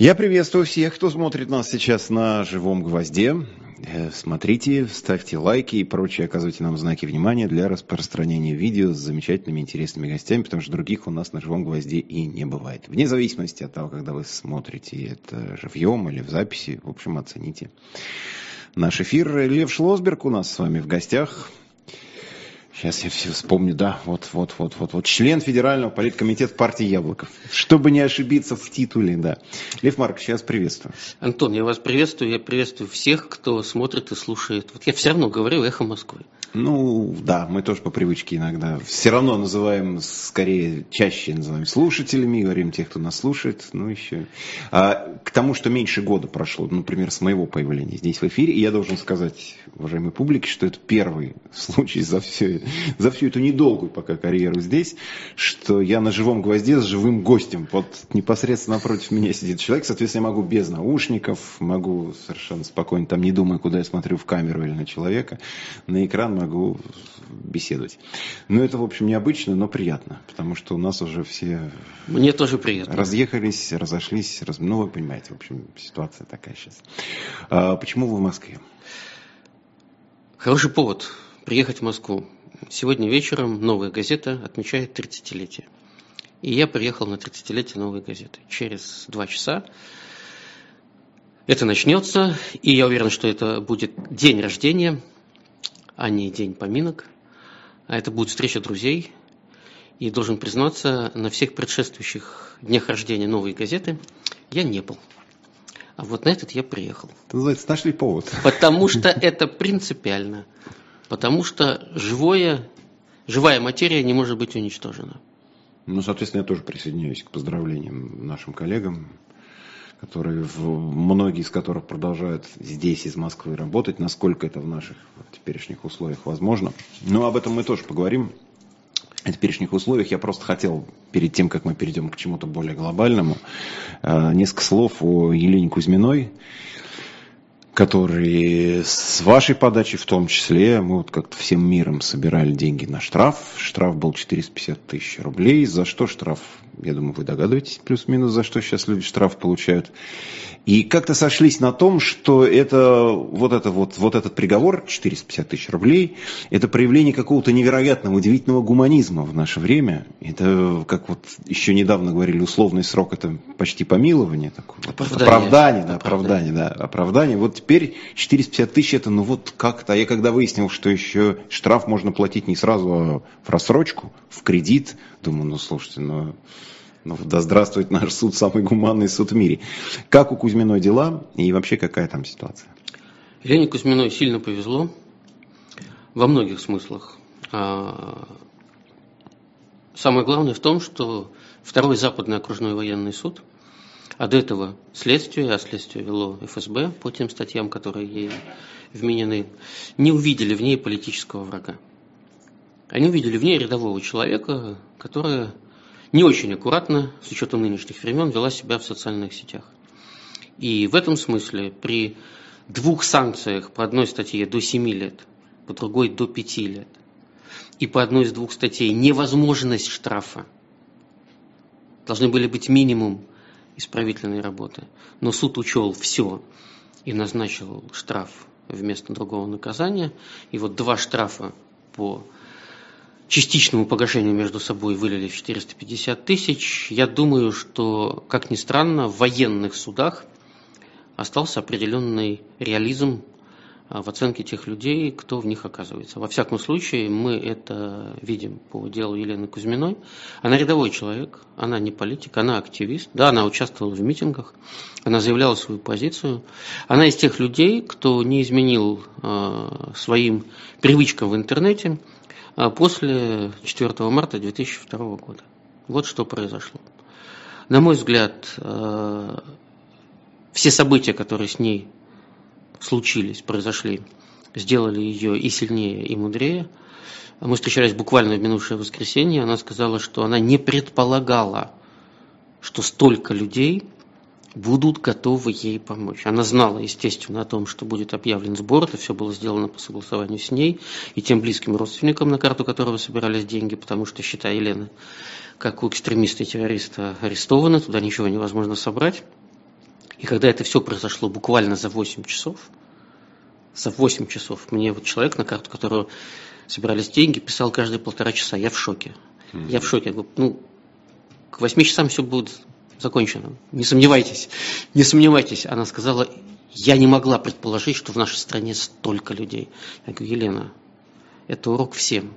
Я приветствую всех, кто смотрит нас сейчас на живом гвозде. Э, смотрите, ставьте лайки и прочее, оказывайте нам знаки внимания для распространения видео с замечательными интересными гостями, потому что других у нас на живом гвозде и не бывает. Вне зависимости от того, когда вы смотрите это живьем или в записи, в общем, оцените наш эфир. Лев Шлосберг у нас с вами в гостях. Сейчас я все вспомню, да, вот, вот, вот, вот, вот, член Федерального политкомитета партии Яблоков. Чтобы не ошибиться в титуле, да. Лев Марк, сейчас приветствую. Антон, я вас приветствую, я приветствую всех, кто смотрит и слушает. Вот я все равно говорю «Эхо Москвы». Ну, да, мы тоже по привычке иногда все равно называем, скорее, чаще называем слушателями, говорим тех, кто нас слушает, ну, еще. А, к тому, что меньше года прошло, например, с моего появления здесь в эфире, и я должен сказать, уважаемой публике, что это первый случай за, все, за всю эту недолгую пока карьеру здесь, что я на живом гвозде с живым гостем. Вот непосредственно напротив меня сидит человек, соответственно, я могу без наушников, могу совершенно спокойно, там не думая, куда я смотрю, в камеру или на человека, на экран могу беседовать. Ну, это, в общем, необычно, но приятно, потому что у нас уже все... Мне тоже приятно. Разъехались, разошлись, раз... ну, вы понимаете, в общем, ситуация такая сейчас. А почему вы в Москве? Хороший повод приехать в Москву. Сегодня вечером «Новая газета» отмечает 30-летие. И я приехал на 30-летие «Новой газеты». Через два часа это начнется, и я уверен, что это будет день рождения а не день поминок. А это будет встреча друзей. И должен признаться, на всех предшествующих днях рождения новой газеты я не был. А вот на этот я приехал. Это называется, нашли повод. Потому что это принципиально. Потому что живое, живая материя не может быть уничтожена. Ну, соответственно, я тоже присоединяюсь к поздравлениям нашим коллегам которые в, многие из которых продолжают здесь, из Москвы, работать, насколько это в наших теперешних условиях возможно. Но об этом мы тоже поговорим. В теперешних условиях я просто хотел, перед тем, как мы перейдем к чему-то более глобальному, э, несколько слов о Елене Кузьминой, который с вашей подачи в том числе, мы вот как-то всем миром собирали деньги на штраф. Штраф был 450 тысяч рублей. За что штраф? Я думаю, вы догадываетесь плюс-минус, за что сейчас люди штраф получают. И как-то сошлись на том, что это, вот, это вот, вот этот приговор, 450 тысяч рублей, это проявление какого-то невероятного, удивительного гуманизма в наше время. Это, как вот еще недавно говорили, условный срок, это почти помилование. Такое, оправдание. Оправдание, да, оправдание, да, оправдание. Вот теперь 450 тысяч, это ну вот как-то. А я когда выяснил, что еще штраф можно платить не сразу, а в рассрочку, в кредит, думаю, ну слушайте, ну ну, да здравствует наш суд, самый гуманный суд в мире. Как у Кузьминой дела и вообще какая там ситуация? Елене Кузьминой сильно повезло во многих смыслах. А, самое главное в том, что второй западный окружной военный суд, а до этого следствие, а следствие вело ФСБ по тем статьям, которые ей вменены, не увидели в ней политического врага. Они увидели в ней рядового человека, который не очень аккуратно, с учетом нынешних времен, вела себя в социальных сетях. И в этом смысле при двух санкциях по одной статье до 7 лет, по другой до 5 лет, и по одной из двух статей невозможность штрафа, должны были быть минимум исправительной работы. Но суд учел все и назначил штраф вместо другого наказания. И вот два штрафа по частичному погашению между собой вылили в 450 тысяч. Я думаю, что, как ни странно, в военных судах остался определенный реализм а, в оценке тех людей, кто в них оказывается. Во всяком случае, мы это видим по делу Елены Кузьминой. Она рядовой человек, она не политик, она активист. Да, она участвовала в митингах, она заявляла свою позицию. Она из тех людей, кто не изменил э, своим привычкам в интернете, после 4 марта 2002 года. Вот что произошло. На мой взгляд, э, все события, которые с ней случились, произошли, сделали ее и сильнее, и мудрее. Мы встречались буквально в минувшее воскресенье. Она сказала, что она не предполагала, что столько людей будут готовы ей помочь. Она знала, естественно, о том, что будет объявлен сбор, это все было сделано по согласованию с ней и тем близким родственникам, на карту которого собирались деньги, потому что, считая Елены, как у экстремиста и террориста арестованы, туда ничего невозможно собрать. И когда это все произошло буквально за 8 часов, за 8 часов, мне вот человек, на карту которого собирались деньги, писал каждые полтора часа, я в шоке. Mm-hmm. Я в шоке. Ну, к 8 часам все будет закончено. Не сомневайтесь, не сомневайтесь. Она сказала, я не могла предположить, что в нашей стране столько людей. Я говорю, Елена, это урок всем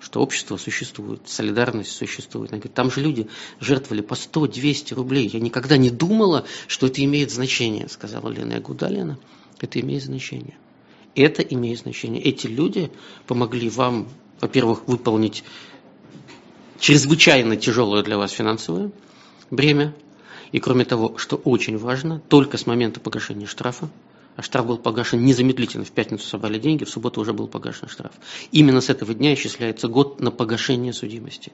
что общество существует, солидарность существует. Она говорит, там же люди жертвовали по 100-200 рублей. Я никогда не думала, что это имеет значение, сказала Лена. Я говорю, да, Лена, это имеет значение. Это имеет значение. Эти люди помогли вам, во-первых, выполнить чрезвычайно тяжелое для вас финансовое бремя. И кроме того, что очень важно, только с момента погашения штрафа а штраф был погашен незамедлительно. В пятницу собрали деньги, в субботу уже был погашен штраф. Именно с этого дня исчисляется год на погашение судимости.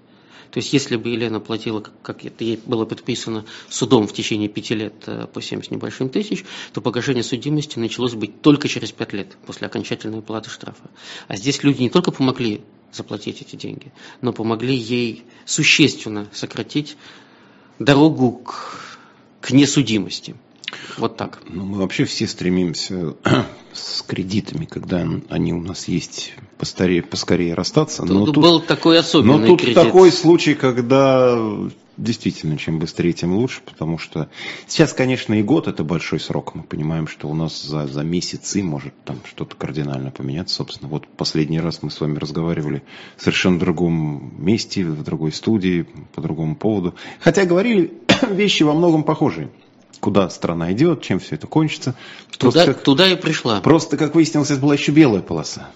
То есть, если бы Елена платила, как это ей было предписано судом в течение пяти лет э, по 7 с небольшим тысяч, то погашение судимости началось быть только через пять лет после окончательной уплаты штрафа. А здесь люди не только помогли заплатить эти деньги, но помогли ей существенно сократить дорогу к, к несудимости. Вот так. Ну, мы вообще все стремимся с кредитами, когда они у нас есть, поскорее, поскорее расстаться. Тут но был тут, такой особенный Но тут кредит. такой случай, когда действительно, чем быстрее, тем лучше, потому что сейчас, конечно, и год это большой срок. Мы понимаем, что у нас за, за месяцы может там что-то кардинально поменяться. Собственно, вот последний раз мы с вами разговаривали в совершенно другом месте, в другой студии, по другому поводу. Хотя говорили вещи во многом похожие куда страна идет, чем все это кончится. Туда, как, туда и пришла. Просто, как выяснилось, это была еще белая полоса.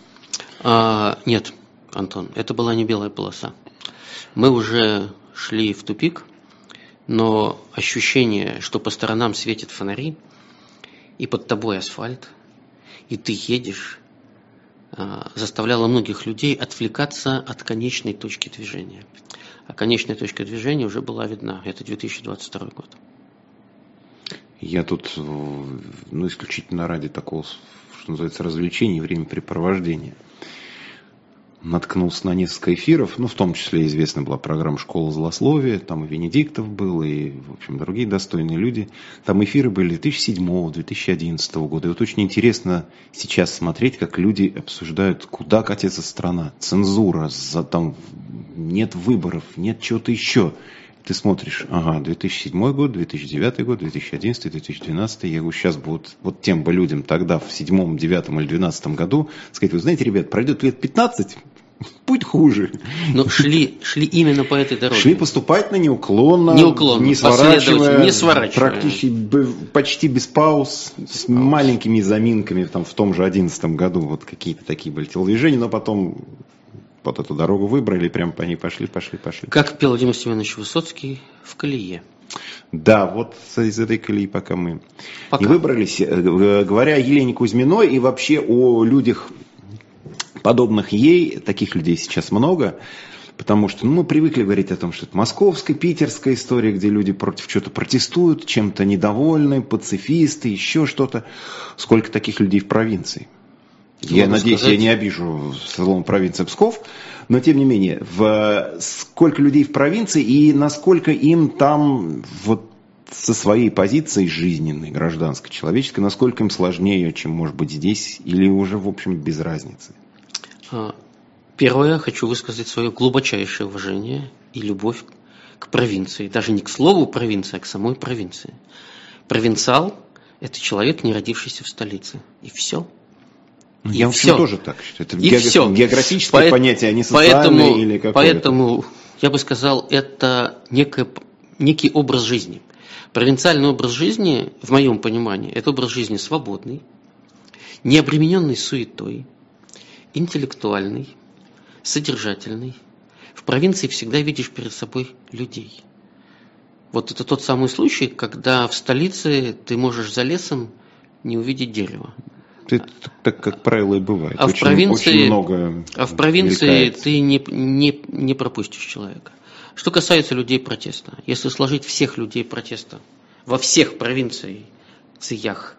А, нет, Антон, это была не белая полоса. Мы уже шли в тупик, но ощущение, что по сторонам светят фонари, и под тобой асфальт, и ты едешь, а, заставляло многих людей отвлекаться от конечной точки движения. А конечная точка движения уже была видна. Это 2022 год. Я тут, ну, исключительно ради такого, что называется, развлечения, времяпрепровождения, наткнулся на несколько эфиров, ну, в том числе известна была программа «Школа злословия», там и Венедиктов был, и, в общем, другие достойные люди. Там эфиры были 2007-2011 года. И вот очень интересно сейчас смотреть, как люди обсуждают, куда катится страна. Цензура, за, там нет выборов, нет чего-то еще ты смотришь, ага, 2007 год, 2009 год, 2011, 2012, я говорю, сейчас будут вот тем бы людям тогда в седьмом, девятом или двенадцатом году сказать, вы знаете, ребят, пройдет лет 15, путь хуже. Но шли, шли именно по этой дороге. Шли поступательно, неуклонно, неуклонно не сворачивая, не сворачивая. Практически, почти без пауз, без с пауз. маленькими заминками там, в том же одиннадцатом году. Вот какие-то такие были телодвижения, но потом вот эту дорогу выбрали, прям по ней пошли, пошли, пошли. Как пел Владимир Семенович Высоцкий в колее. Да, вот из этой колеи пока мы пока. не выбрались. Э, говоря о Елене Кузьминой и вообще о людях, подобных ей, таких людей сейчас много, потому что ну, мы привыкли говорить о том, что это московская, питерская история, где люди против чего-то протестуют, чем-то недовольны, пацифисты, еще что-то. Сколько таких людей в провинции? Я Могу надеюсь, сказать... я не обижу салон провинции Псков, но тем не менее, в, сколько людей в провинции и насколько им там вот со своей позицией жизненной, гражданской, человеческой, насколько им сложнее, чем может быть здесь, или уже, в общем, без разницы? А, первое, хочу высказать свое глубочайшее уважение и любовь к провинции. Даже не к слову провинция, а к самой провинции. Провинциал – это человек, не родившийся в столице. И все – ну, я все. тоже так считаю. Это и все. географическое По- понятие, а не социальное поэтому, или какое-то. Поэтому я бы сказал, это некое, некий образ жизни. Провинциальный образ жизни, в моем понимании, это образ жизни свободный, не обремененный суетой, интеллектуальный, содержательный. В провинции всегда видишь перед собой людей. Вот это тот самый случай, когда в столице ты можешь за лесом не увидеть дерева. Это так, как правило, и бывает. А очень, в провинции, очень много а в провинции ты не, не, не пропустишь человека. Что касается людей протеста, если сложить всех людей протеста во всех провинциях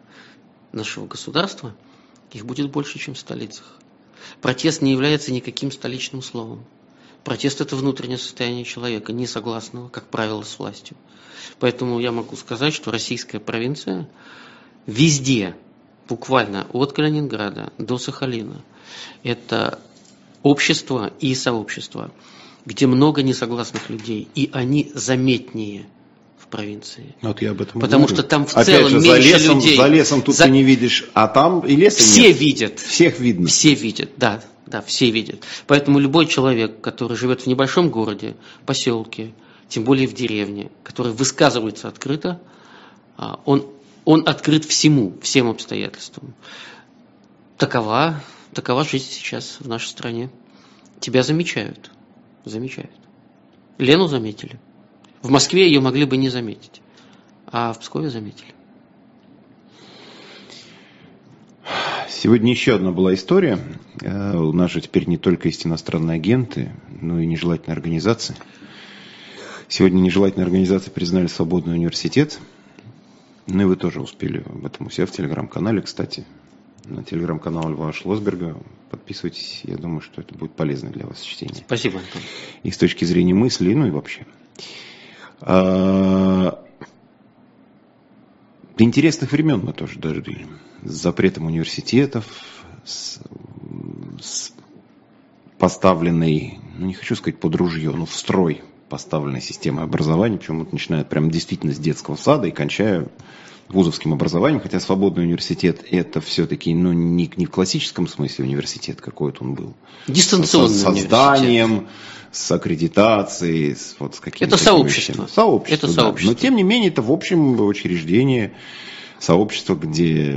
нашего государства, их будет больше, чем в столицах. Протест не является никаким столичным словом. Протест – это внутреннее состояние человека, не согласного, как правило, с властью. Поэтому я могу сказать, что российская провинция везде, буквально от Калининграда до Сахалина, это общество и сообщество, где много несогласных людей, и они заметнее в провинции. Вот я об этом Потому говорю. что там в Опять целом же, меньше за лесом, людей. За лесом тут За- ты не видишь, а там и леса Все нет. видят. Всех видно. Все видят, да, да, все видят. Поэтому любой человек, который живет в небольшом городе, поселке, тем более в деревне, который высказывается открыто, а, он, он открыт всему, всем обстоятельствам. Такова, такова жизнь сейчас в нашей стране. Тебя замечают, замечают. Лену заметили. В Москве ее могли бы не заметить, а в Пскове заметили. Сегодня еще одна была история. Э, У нас же теперь не только есть иностранные агенты, но и нежелательные организации. Сегодня нежелательные организации признали свободный университет. Ну и вы тоже успели об этом у себя в телеграм-канале, кстати. На телеграм-канал Льва Шлосберга. Подписывайтесь. Я думаю, что это будет полезно для вас чтение. Спасибо, Антон. И с точки зрения мысли, ну и вообще. А, До интересных времен мы тоже дожили. С запретом университетов, с, с поставленной, ну не хочу сказать под ружье, но в строй поставленной системой образования, причем вот начиная прям действительно с детского сада и кончая вузовским образованием, хотя свободный университет это все-таки ну, не, не в классическом смысле университет какой-то он был. Дистанционный С университет. созданием, с аккредитацией, с, вот, с какими-то Это сообщество. вещами. Сообщество, Это да. сообщество. Но тем не менее, это в общем учреждение, сообщество, где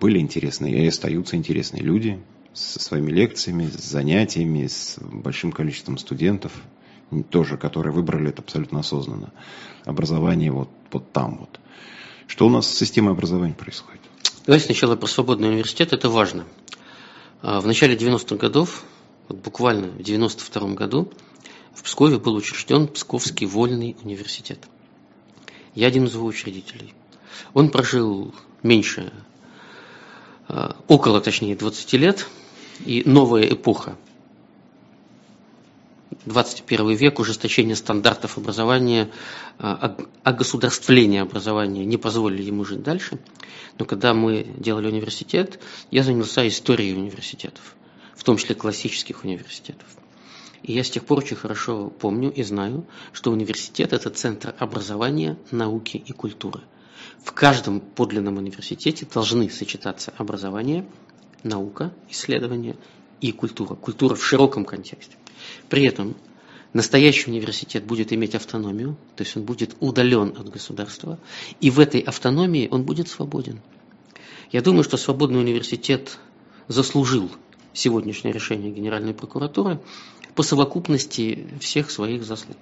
были интересные и остаются интересные люди со своими лекциями, с занятиями, с большим количеством студентов, тоже, которые выбрали это абсолютно осознанно. Образование вот, вот там вот. Что у нас с системой образования происходит? Давайте сначала про свободный университет, это важно. А, В начале 90-х годов, вот буквально в 92 году, в Пскове был учрежден Псковский вольный университет. Я один из его учредителей. Он прожил меньше, а, около, точнее, 20 лет, и новая эпоха 21 век, ужесточение стандартов образования, а, огосударствление образования не позволили ему жить дальше. Но когда мы делали университет, я занялся историей университетов, в том числе классических университетов. И я с тех пор очень хорошо помню и знаю, что университет – это центр образования, науки и культуры. В каждом подлинном университете должны сочетаться образование, наука, исследование и культура. Культура в широком контексте. При этом настоящий университет будет иметь автономию, то есть он будет удален от государства, и в этой автономии он будет свободен. Я думаю, что свободный университет заслужил сегодняшнее решение Генеральной прокуратуры по совокупности всех своих заслуг,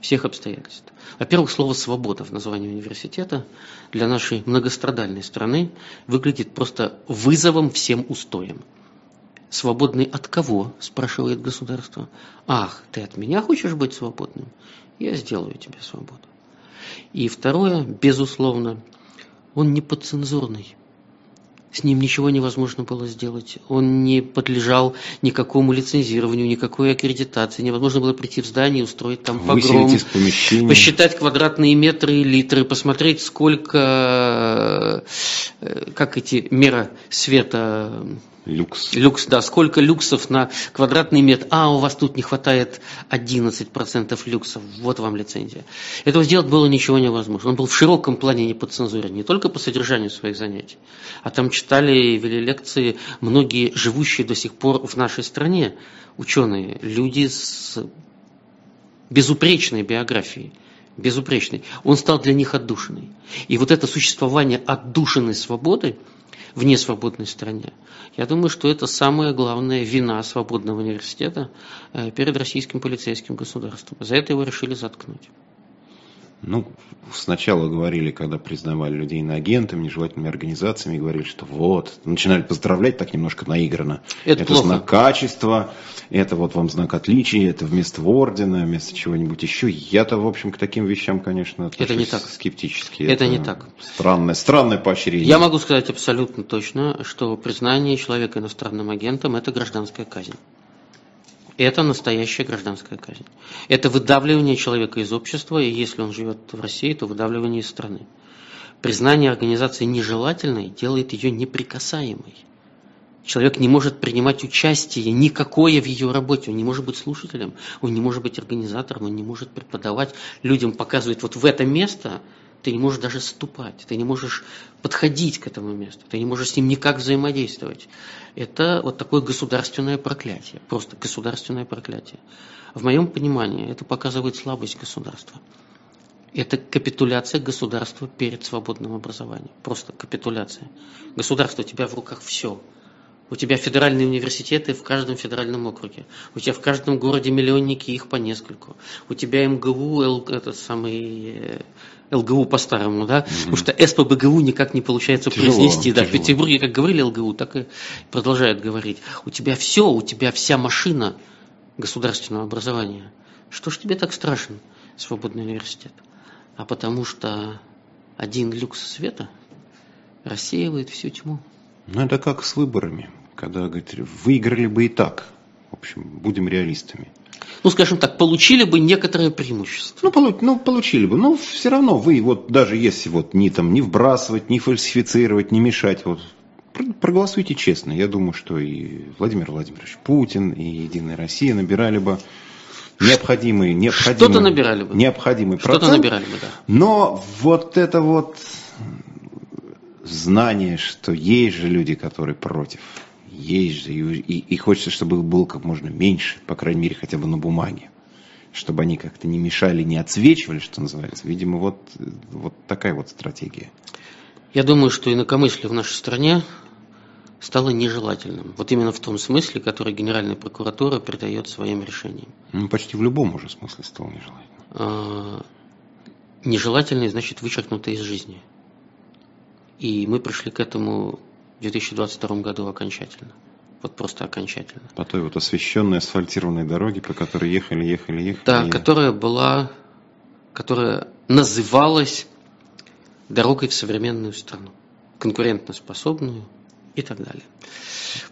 всех обстоятельств. Во-первых, слово «свобода» в названии университета для нашей многострадальной страны выглядит просто вызовом всем устоям. Свободный от кого? спрашивает государство. Ах, ты от меня хочешь быть свободным? Я сделаю тебе свободу. И второе, безусловно, он не подцензурный. С ним ничего невозможно было сделать. Он не подлежал никакому лицензированию, никакой аккредитации. Невозможно было прийти в здание и устроить там погром. Посчитать квадратные метры и литры, посмотреть, сколько, э, как эти мера света Люкс. Люкс, да, сколько люксов на квадратный метр. А, у вас тут не хватает 11% люксов. Вот вам лицензия. Этого сделать было ничего невозможно. Он был в широком плане не под цензурой, не только по содержанию своих занятий, а там читали и вели лекции многие живущие до сих пор в нашей стране ученые, люди с безупречной биографией. Безупречной. Он стал для них отдушиной. И вот это существование отдушенной свободы в несвободной стране, я думаю, что это самая главная вина свободного университета э, перед российским полицейским государством. За это его решили заткнуть. Ну, сначала говорили, когда признавали людей иноагентами, нежелательными организациями, говорили, что вот, начинали поздравлять так немножко наигранно. Это плохо. знак качества, это вот вам знак отличия, это вместо ордена, вместо чего-нибудь еще. Я-то, в общем, к таким вещам, конечно, Это не так. скептически. Это не так. Странное, странное поощрение. Я могу сказать абсолютно точно, что признание человека иностранным агентом – это гражданская казнь. Это настоящая гражданская казнь. Это выдавливание человека из общества, и если он живет в России, то выдавливание из страны. Признание организации нежелательной делает ее неприкасаемой. Человек не может принимать участие никакое в ее работе, он не может быть слушателем, он не может быть организатором, он не может преподавать, людям показывать вот в это место ты не можешь даже ступать, ты не можешь подходить к этому месту, ты не можешь с ним никак взаимодействовать. Это вот такое государственное проклятие, просто государственное проклятие. В моем понимании это показывает слабость государства. Это капитуляция государства перед свободным образованием. Просто капитуляция. Государство, у тебя в руках все. У тебя федеральные университеты в каждом федеральном округе. У тебя в каждом городе миллионники, их по нескольку. У тебя МГУ, этот самый э, ЛГУ по-старому, да, mm потому что СПБГУ никак не получается тяжело, произнести, да, тяжело. в Петербурге как говорили ЛГУ, так и продолжают говорить. У тебя все, у тебя вся машина государственного образования. Что ж тебе так страшен свободный университет? А потому что один люкс света рассеивает всю тьму. Ну, это как с выборами, когда, говорит, выиграли бы и так. В общем, будем реалистами ну, скажем так, получили бы некоторое преимущество. Ну, получ, ну, получили бы. Но все равно вы, вот даже если вот не, там, не вбрасывать, не фальсифицировать, не мешать, вот, проголосуйте честно. Я думаю, что и Владимир Владимирович Путин, и Единая Россия набирали бы необходимый, необходимый, Что-то набирали бы. необходимый процент. Что-то набирали бы, да. Но вот это вот знание, что есть же люди, которые против – есть же, и, и, хочется, чтобы их было как можно меньше, по крайней мере, хотя бы на бумаге. Чтобы они как-то не мешали, не отсвечивали, что называется. Видимо, вот, вот такая вот стратегия. Я думаю, что инакомыслие в нашей стране стало нежелательным. Вот именно в том смысле, который Генеральная прокуратура придает своим решениям. Ну, почти в любом уже смысле стало нежелательным. А, нежелательное значит вычеркнутое из жизни. И мы пришли к этому в 2022 году окончательно. Вот просто окончательно. По той вот освещенной асфальтированной дороге, по которой ехали, ехали, ехали. Да, и... которая была, которая называлась дорогой в современную страну, конкурентоспособную и так далее.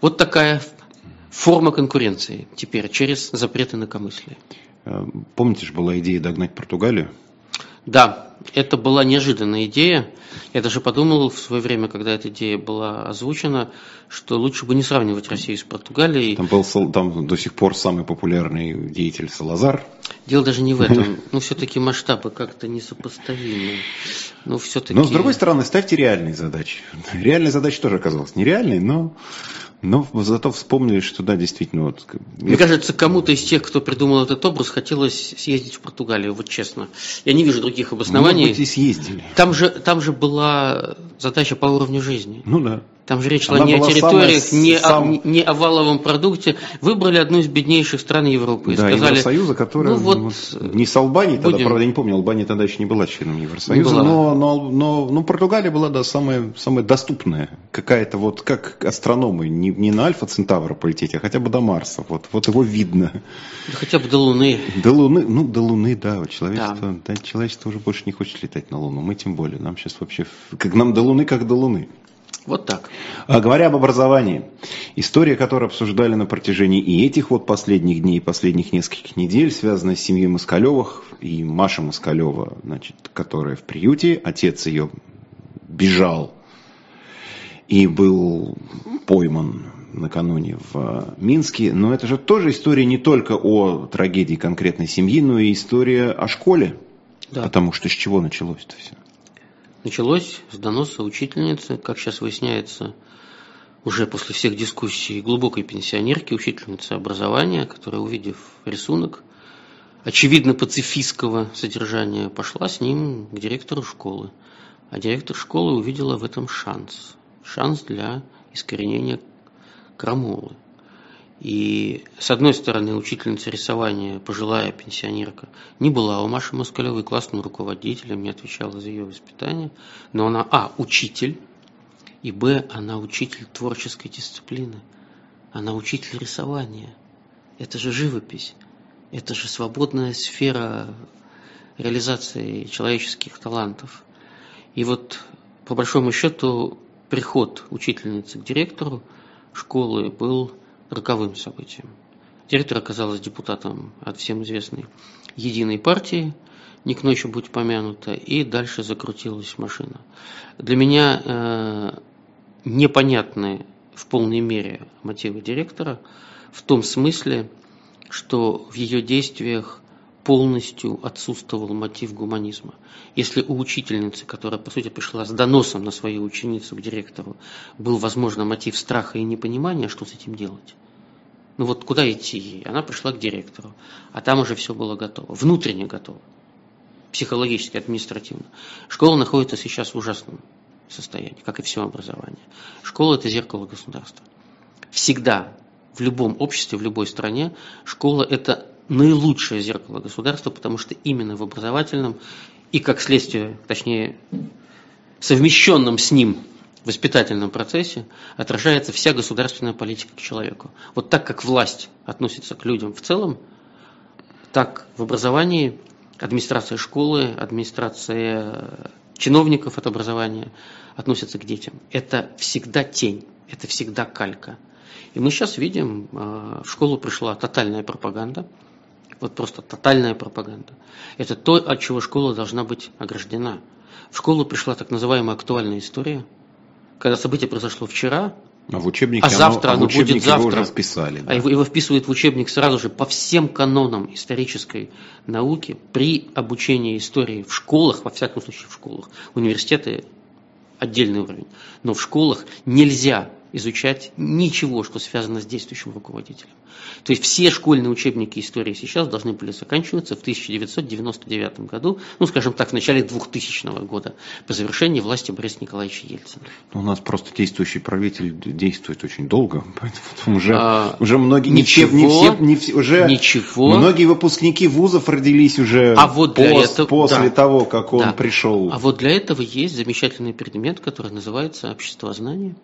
Вот такая форма конкуренции теперь через запреты инакомыслия. Э, помните же, была идея догнать Португалию? Да, это была неожиданная идея. Я даже подумал в свое время, когда эта идея была озвучена, что лучше бы не сравнивать Россию с Португалией. Там был там до сих пор самый популярный деятель Салазар. Дело даже не в этом. Ну, все-таки масштабы как-то несопоставимы. Но все-таки... Но, с другой стороны, ставьте реальные задачи. Реальная задача тоже оказалась нереальной, но но зато вспомнили, что да, действительно. Вот, Мне кажется, кому-то из тех, кто придумал этот образ, хотелось съездить в Португалию, вот честно. Я не вижу других обоснований. Может быть, и съездили. Там же, там же была задача по уровню жизни. Ну да. Там же речь шла не о территориях, самая, не, сам... о, не о валовом продукте. Выбрали одну из беднейших стран Европы. И да, сказали, Евросоюза, которая ну, вот, вот, не с Албанией будем... тогда, правда, я не помню, Албания тогда еще не была членом Евросоюза, была. Но, но, но, но Португалия была да, самая, самая доступная. Какая-то вот, как астрономы, не, не на Альфа Центавра полететь, а хотя бы до Марса. Вот, вот его видно. Да хотя бы до Луны. До Луны, ну, до Луны, да. Человечество, да. Да, человечество уже больше не хочет летать на Луну. Мы тем более. Нам сейчас вообще, как нам до Луны, как до Луны. Вот так. А говоря об образовании, история, которую обсуждали на протяжении и этих вот последних дней, последних нескольких недель, связана с семьей Москалевых и Маша Москалева, значит, которая в приюте, отец ее бежал и был пойман накануне в Минске. Но это же тоже история не только о трагедии конкретной семьи, но и история о школе. Да. Потому что с чего началось-то все? Началось с доноса учительницы, как сейчас выясняется, уже после всех дискуссий глубокой пенсионерки, учительницы образования, которая, увидев рисунок, очевидно пацифистского содержания, пошла с ним к директору школы. А директор школы увидела в этом шанс. Шанс для искоренения крамолы. И, с одной стороны, учительница рисования, пожилая пенсионерка, не была у Маши Москалевой классным руководителем, не отвечала за ее воспитание, но она, а, учитель, и, б, она учитель творческой дисциплины, она учитель рисования. Это же живопись, это же свободная сфера реализации человеческих талантов. И вот, по большому счету, приход учительницы к директору школы был роковым событием. Директор оказалась депутатом от всем известной единой партии, не к ночи будь помянута, и дальше закрутилась машина. Для меня э, непонятны в полной мере мотивы директора в том смысле, что в ее действиях полностью отсутствовал мотив гуманизма. Если у учительницы, которая, по сути, пришла с доносом на свою ученицу к директору, был, возможно, мотив страха и непонимания, что с этим делать? Ну вот куда идти ей? Она пришла к директору, а там уже все было готово, внутренне готово, психологически, административно. Школа находится сейчас в ужасном состоянии, как и все образование. Школа – это зеркало государства. Всегда, в любом обществе, в любой стране, школа – это наилучшее зеркало государства, потому что именно в образовательном и, как следствие, точнее, совмещенном с ним воспитательном процессе отражается вся государственная политика к человеку. Вот так как власть относится к людям в целом, так в образовании администрация школы, администрация чиновников от образования относятся к детям. Это всегда тень, это всегда калька. И мы сейчас видим, а, в школу пришла тотальная пропаганда, вот просто тотальная пропаганда. Это то, от чего школа должна быть ограждена. В школу пришла так называемая актуальная история – когда событие произошло вчера, а, в учебнике а завтра оно, а будет завтра. уже списали. Да. А его, его вписывают в учебник сразу же по всем канонам исторической науки при обучении истории в школах, во всяком случае в школах. Университеты отдельный уровень. Но в школах нельзя изучать ничего, что связано с действующим руководителем. То есть все школьные учебники истории сейчас должны были заканчиваться в 1999 году, ну, скажем так, в начале 2000 года, по завершении власти Бориса Николаевича Ельцина. У нас просто действующий правитель действует очень долго, поэтому уже, а, уже многие, ничего, не все, не все, не все, уже ничего. многие выпускники вузов родились уже а вот для пост, этого, после да, того, как он да. пришел. А вот для этого есть замечательный предмет, который называется обществознание.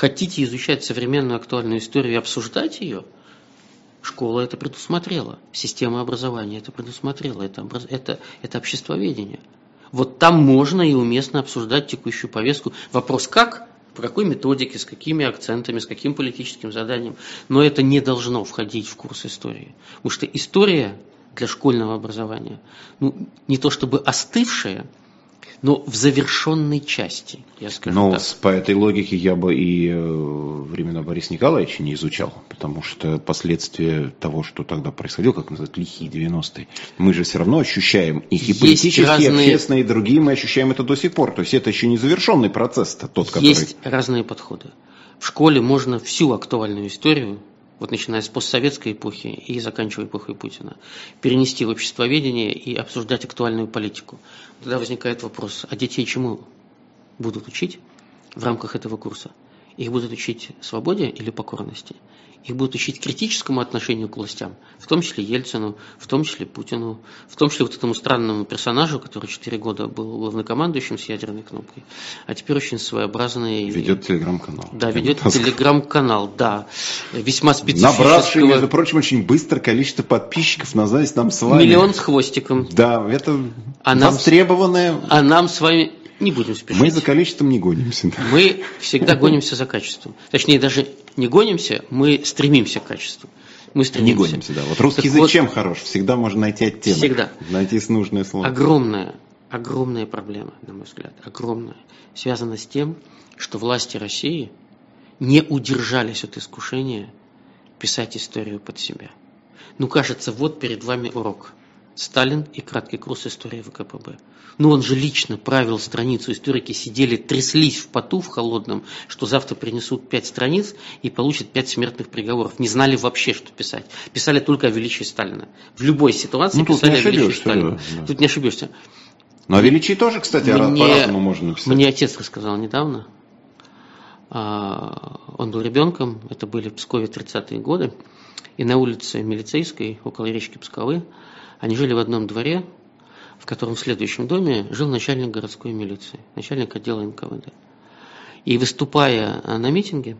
Хотите изучать современную актуальную историю и обсуждать ее? Школа это предусмотрела, система образования это предусмотрела, это, это, это обществоведение. Вот там можно и уместно обсуждать текущую повестку. Вопрос как, по какой методике, с какими акцентами, с каким политическим заданием. Но это не должно входить в курс истории. Потому что история для школьного образования, ну, не то чтобы остывшая, но в завершенной части, я скажу Но так. по этой логике я бы и э, времена Бориса Николаевича не изучал, потому что последствия того, что тогда происходило, как называют, лихие 90-е, мы же все равно ощущаем их и политические, разные... общественные, и другие, мы ощущаем это до сих пор. То есть это еще не завершенный процесс, тот, который... Есть разные подходы. В школе можно всю актуальную историю вот начиная с постсоветской эпохи и заканчивая эпохой Путина, перенести в обществоведение и обсуждать актуальную политику. Тогда возникает вопрос, а детей чему будут учить в рамках этого курса? Их будут учить свободе или покорности? Их будут учить критическому отношению к властям, в том числе Ельцину, в том числе Путину, в том числе вот этому странному персонажу, который 4 года был главнокомандующим с ядерной кнопкой, а теперь очень своеобразный... Ведет телеграм-канал. Да, ведет телеграм-канал, да. Весьма специфического... Набравший, между прочим, очень быстро количество подписчиков, назвались нам с вами. Миллион с хвостиком. Да, это а востребованное... Нам, а нам с вами не будем спешить. Мы за количеством не гонимся. Мы всегда гонимся за качеством. Точнее, даже не гонимся, мы стремимся к качеству. Мы стремимся. Не гонимся, да. Вот русский так язык вот, чем хорош? Всегда можно найти оттенок. Всегда. Найти нужное слово. Огромная, огромная проблема, на мой взгляд, огромная, связана с тем, что власти России не удержались от искушения писать историю под себя. Ну, кажется, вот перед вами урок. Сталин и краткий курс истории ВКПБ. Ну, он же лично правил страницу. Историки сидели, тряслись в поту в холодном, что завтра принесут пять страниц и получат пять смертных приговоров. Не знали вообще, что писать. Писали только о величии Сталина. В любой ситуации ну, писали о величии Сталина. Да. Тут не ошибешься. Но о величии тоже, кстати, мне, по-разному можно написать. Мне отец рассказал недавно. А, он был ребенком, это были в Пскове 30-е годы. И на улице Милицейской, около речки Псковы, они жили в одном дворе, в котором в следующем доме жил начальник городской милиции, начальник отдела НКВД. И выступая на митинге,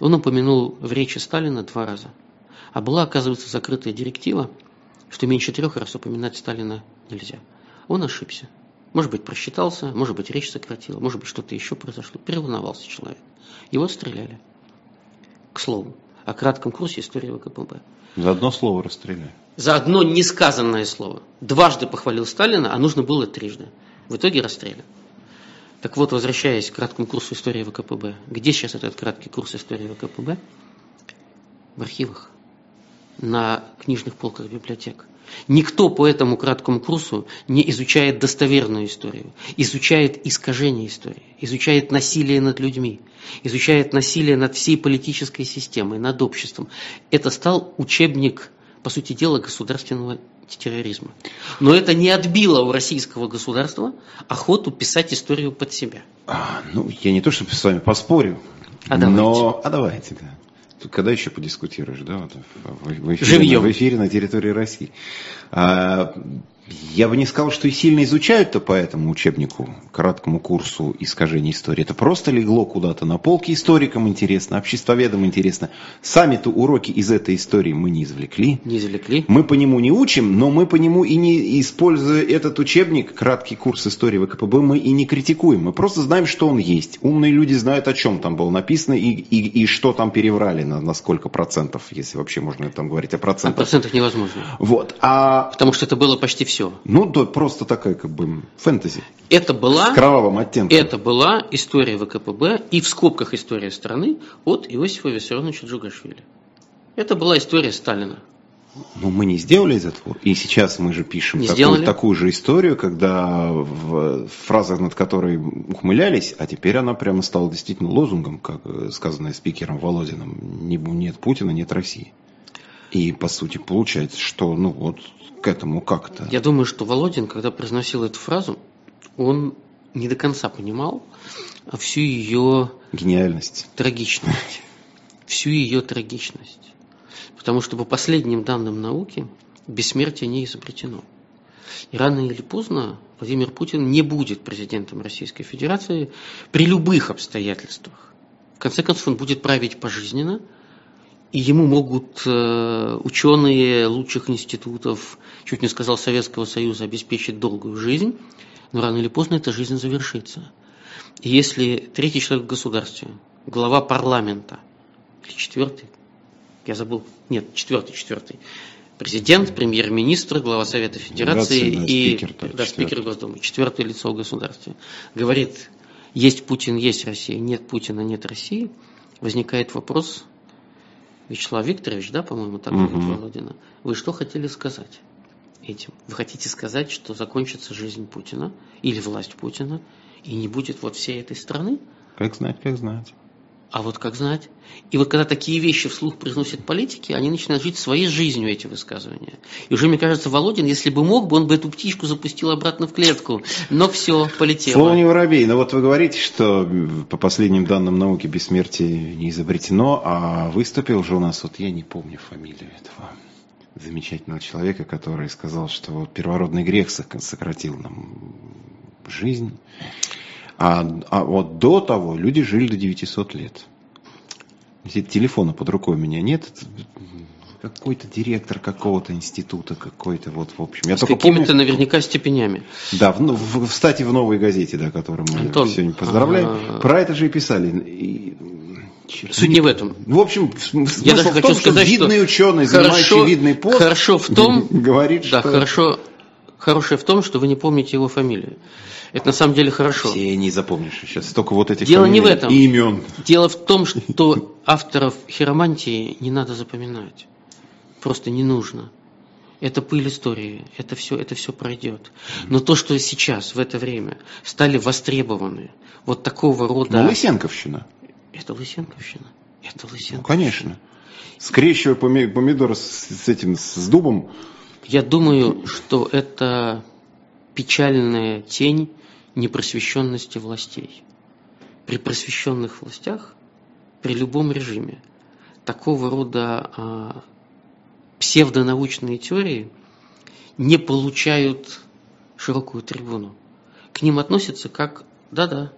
он упомянул в речи Сталина два раза. А была, оказывается, закрытая директива, что меньше трех раз упоминать Сталина нельзя. Он ошибся. Может быть, просчитался, может быть, речь сократила, может быть, что-то еще произошло. Переволновался человек. Его стреляли. К слову, о кратком курсе истории ВКПБ. За одно слово расстреляли. За одно несказанное слово. Дважды похвалил Сталина, а нужно было трижды. В итоге расстрелян. Так вот, возвращаясь к краткому курсу истории ВКПБ. Где сейчас этот краткий курс истории ВКПБ? В архивах. На книжных полках библиотек. Никто по этому краткому курсу не изучает достоверную историю, изучает искажение истории, изучает насилие над людьми, изучает насилие над всей политической системой, над обществом. Это стал учебник, по сути дела, государственного терроризма. Но это не отбило у российского государства охоту писать историю под себя. А, ну, я не то, чтобы с вами поспорю, а давайте. но... А давайте, да. Когда еще подискутируешь, да, вот, в, эфире, Живьем. в эфире на территории России. А, я бы не сказал, что и сильно изучают-то по этому учебнику, краткому курсу искажения истории. Это просто легло куда-то на полке. Историкам интересно, обществоведам интересно. Сами-то уроки из этой истории мы не извлекли. Не извлекли. Мы по нему не учим, но мы по нему и не, используя этот учебник, краткий курс истории ВКПБ, мы и не критикуем. Мы просто знаем, что он есть. Умные люди знают, о чем там было написано и, и, и что там переврали, на, на сколько процентов, если вообще можно там говорить о О процентах. процентах невозможно. Вот. А Потому что это было почти все. Ну, да, просто такая как бы фэнтези. Это была, С кровавым оттенком. это была история ВКПБ и в скобках история страны от Иосифа Виссарионовича Джугашвили. Это была история Сталина. Но мы не сделали из этого. И сейчас мы же пишем Не такую, сделали. такую же историю, когда в фразах, над которой ухмылялись, а теперь она прямо стала действительно лозунгом, как э, сказанное спикером Володиным. Нет Путина, нет России. И, по сути, получается, что, ну, вот к этому как-то... Я думаю, что Володин, когда произносил эту фразу, он не до конца понимал всю ее Гениальность. трагичность. Всю ее трагичность. Потому что по последним данным науки бессмертие не изобретено. И рано или поздно Владимир Путин не будет президентом Российской Федерации при любых обстоятельствах. В конце концов, он будет править пожизненно, и ему могут э, ученые лучших институтов, чуть не сказал Советского Союза, обеспечить долгую жизнь, но рано или поздно эта жизнь завершится. И если третий человек в государстве, глава парламента, или четвертый, я забыл, нет, четвертый, четвертый, президент, премьер-министр, глава Совета Федерации да, и спикер, да, да, спикер. Госдумы, четвертое лицо в государстве, говорит, есть Путин, есть Россия, нет Путина, нет России, возникает вопрос, Вячеслав Викторович, да, по-моему, так Мгм. Володина, вы что хотели сказать этим? Вы хотите сказать, что закончится жизнь Путина или власть Путина, и не будет вот всей этой страны? Как знать, как знать. А вот как знать? И вот когда такие вещи вслух произносят политики, они начинают жить своей жизнью, эти высказывания. И уже, мне кажется, Володин, если бы мог бы, он бы эту птичку запустил обратно в клетку. Но все, полетело. Слово не воробей. Но вот вы говорите, что по последним данным науки бессмертие не изобретено, а выступил же у нас, вот я не помню фамилию этого замечательного человека, который сказал, что первородный грех сок- сократил нам жизнь. А, а вот до того люди жили до 900 лет. Телефона под рукой у меня нет. Какой-то директор какого-то института, какой-то вот, в общем. Я С какими-то помню- наверняка степенями. да, в, ну, в- кстати, в новой газете, да, которую мы Антон, сегодня поздравляем, а- про это же и писали. И, черт, Суть не в этом. В общем, Я даже в хочу том, сказать, что видный что ученый, хорошо- занимающий видный пост, хорошо в том- говорит, Да, что хорошо, хорошее в том, что вы не помните его фамилию. Это на самом деле хорошо. все не запомнишь сейчас. Столько вот этих Дело не в этом. и имен. Дело в том, что авторов хиромантии не надо запоминать. Просто не нужно. Это пыль истории, это все, это все пройдет. Но то, что сейчас, в это время, стали востребованы вот такого рода... Ну, Лысенковщина. Это Лысенковщина. Это Ну, Лысенковщина. конечно. Скрещивая поми- помидоры с, с этим, с дубом, Я думаю, что это печальная тень непросвещенности властей. При просвещенных властях, при любом режиме, такого рода а, псевдонаучные теории не получают широкую трибуну. К ним относятся как «да-да,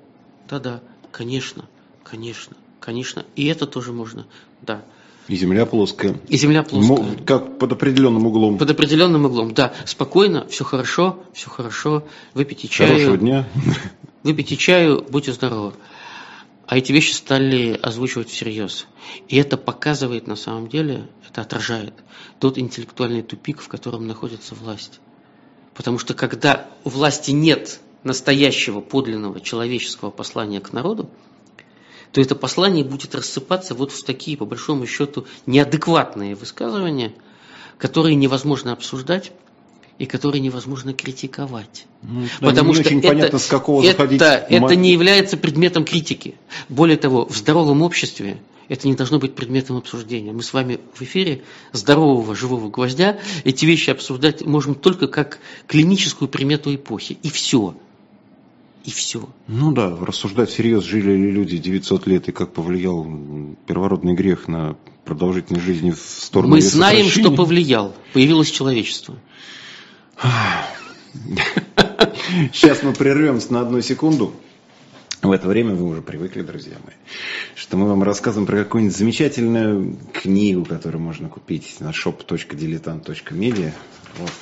да-да, конечно, конечно, конечно». И это тоже можно, да. И земля плоская. И земля плоская. Мо- Как под определенным углом. Под определенным углом, да. Спокойно, все хорошо, все хорошо. Выпейте чаю. Хорошего дня. Выпейте чаю, будьте здоровы. а эти вещи стали озвучивать всерьез. И это показывает на самом деле, это отражает тот интеллектуальный тупик, в котором находится власть. Потому что когда у власти нет настоящего подлинного человеческого послания к народу, то это послание будет рассыпаться вот в такие, по большому счету, неадекватные высказывания, которые невозможно обсуждать и которые невозможно критиковать. Ну, Потому что очень это, понятно, с какого это, это не является предметом критики. Более того, в здоровом обществе это не должно быть предметом обсуждения. Мы с вами в эфире здорового живого гвоздя эти вещи обсуждать можем только как клиническую примету эпохи. И все. И все. Ну да, рассуждать всерьез, жили ли люди 900 лет и как повлиял первородный грех на продолжительность жизни в сторону Мы знаем, что повлиял. Появилось человечество. Сейчас мы прервемся на одну секунду. В это время вы уже привыкли, друзья мои, что мы вам рассказываем про какую-нибудь замечательную книгу, которую можно купить на shop.diletant.media. Вот,